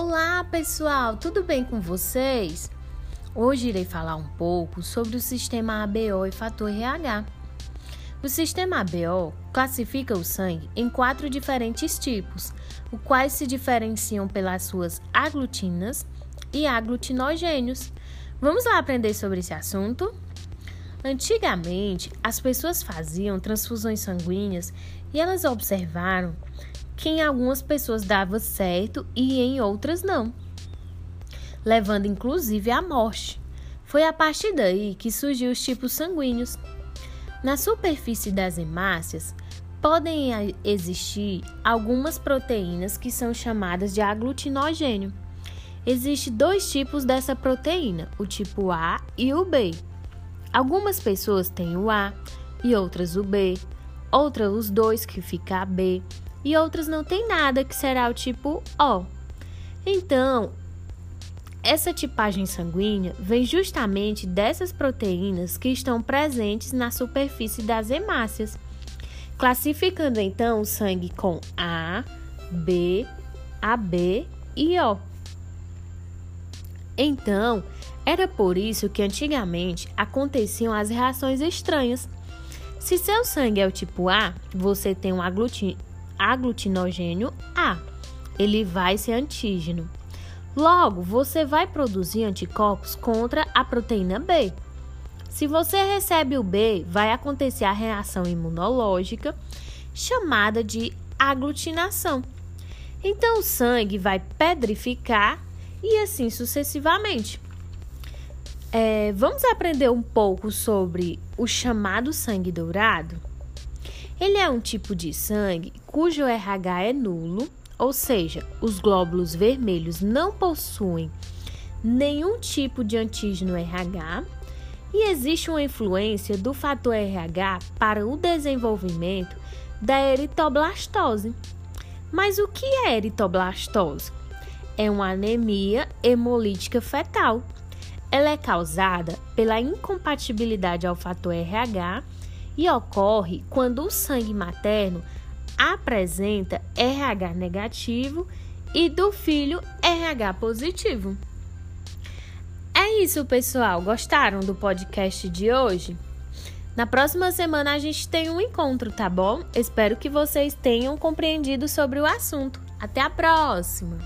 Olá, pessoal, tudo bem com vocês? Hoje irei falar um pouco sobre o sistema ABO e fator RH. O sistema ABO classifica o sangue em quatro diferentes tipos, os quais se diferenciam pelas suas aglutinas e aglutinogênios. Vamos lá aprender sobre esse assunto? Antigamente, as pessoas faziam transfusões sanguíneas e elas observaram que em algumas pessoas dava certo e em outras não, levando inclusive à morte. Foi a partir daí que surgiu os tipos sanguíneos. Na superfície das hemácias podem existir algumas proteínas que são chamadas de aglutinogênio. Existem dois tipos dessa proteína, o tipo A e o B. Algumas pessoas têm o A e outras o B, outras os dois que fica B e outras não têm nada que será o tipo O. Então, essa tipagem sanguínea vem justamente dessas proteínas que estão presentes na superfície das hemácias, classificando então o sangue com A, B, AB e O. Então, era por isso que antigamente aconteciam as reações estranhas. Se seu sangue é o tipo A, você tem um aglutinogênio A. Ele vai ser antígeno. Logo, você vai produzir anticorpos contra a proteína B. Se você recebe o B, vai acontecer a reação imunológica chamada de aglutinação. Então, o sangue vai pedrificar e assim sucessivamente. É, vamos aprender um pouco sobre o chamado sangue dourado? Ele é um tipo de sangue cujo RH é nulo, ou seja, os glóbulos vermelhos não possuem nenhum tipo de antígeno RH e existe uma influência do fator RH para o desenvolvimento da eritoblastose. Mas o que é eritoblastose? É uma anemia hemolítica fetal. Ela é causada pela incompatibilidade ao fator RH e ocorre quando o sangue materno apresenta RH negativo e do filho RH positivo. É isso, pessoal. Gostaram do podcast de hoje? Na próxima semana a gente tem um encontro, tá bom? Espero que vocês tenham compreendido sobre o assunto. Até a próxima!